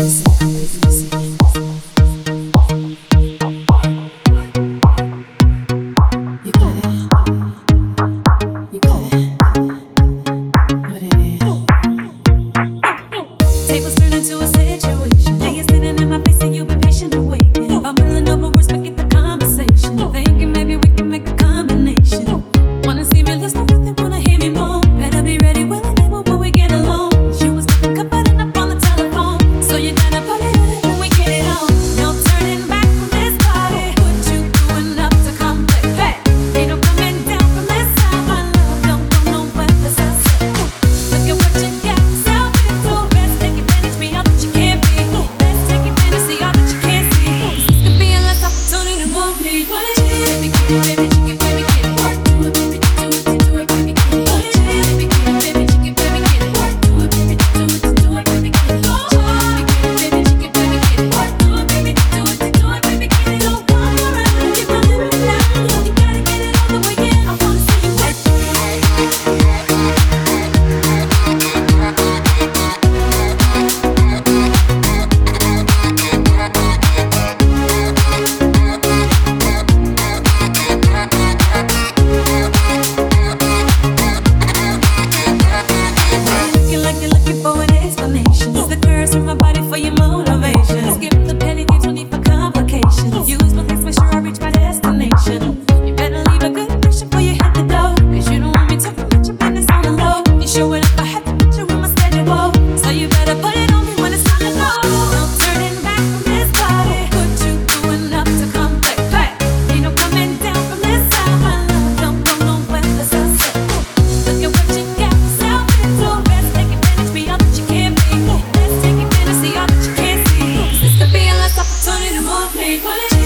This people